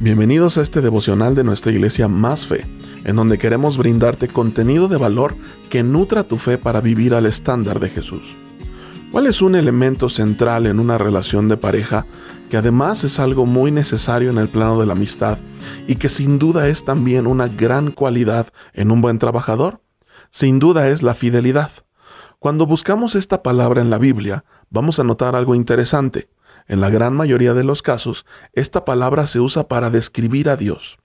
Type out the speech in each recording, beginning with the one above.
Bienvenidos a este devocional de nuestra iglesia Más Fe, en donde queremos brindarte contenido de valor que nutra tu fe para vivir al estándar de Jesús. ¿Cuál es un elemento central en una relación de pareja que además es algo muy necesario en el plano de la amistad y que sin duda es también una gran cualidad en un buen trabajador? Sin duda es la fidelidad. Cuando buscamos esta palabra en la Biblia, vamos a notar algo interesante. En la gran mayoría de los casos, esta palabra se usa para describir a Dios.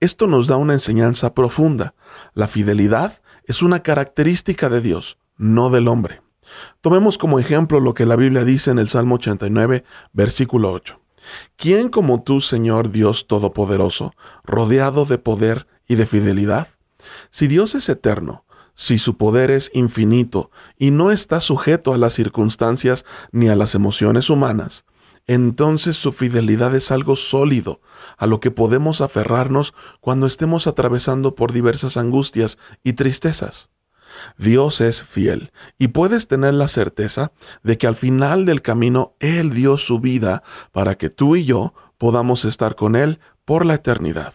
Esto nos da una enseñanza profunda. La fidelidad es una característica de Dios, no del hombre. Tomemos como ejemplo lo que la Biblia dice en el Salmo 89, versículo 8. ¿Quién como tú, Señor Dios Todopoderoso, rodeado de poder y de fidelidad? Si Dios es eterno, si su poder es infinito y no está sujeto a las circunstancias ni a las emociones humanas, entonces su fidelidad es algo sólido, a lo que podemos aferrarnos cuando estemos atravesando por diversas angustias y tristezas. Dios es fiel y puedes tener la certeza de que al final del camino Él dio su vida para que tú y yo podamos estar con Él por la eternidad.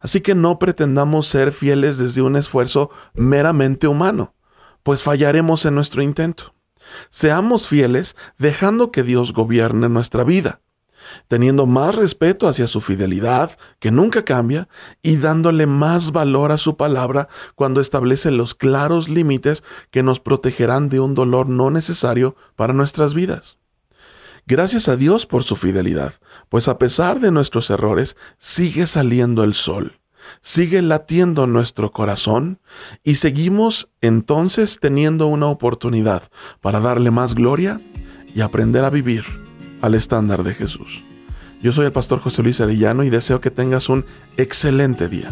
Así que no pretendamos ser fieles desde un esfuerzo meramente humano, pues fallaremos en nuestro intento. Seamos fieles dejando que Dios gobierne nuestra vida, teniendo más respeto hacia su fidelidad, que nunca cambia, y dándole más valor a su palabra cuando establece los claros límites que nos protegerán de un dolor no necesario para nuestras vidas. Gracias a Dios por su fidelidad, pues a pesar de nuestros errores, sigue saliendo el sol sigue latiendo nuestro corazón y seguimos entonces teniendo una oportunidad para darle más gloria y aprender a vivir al estándar de Jesús. Yo soy el pastor José Luis Arellano y deseo que tengas un excelente día.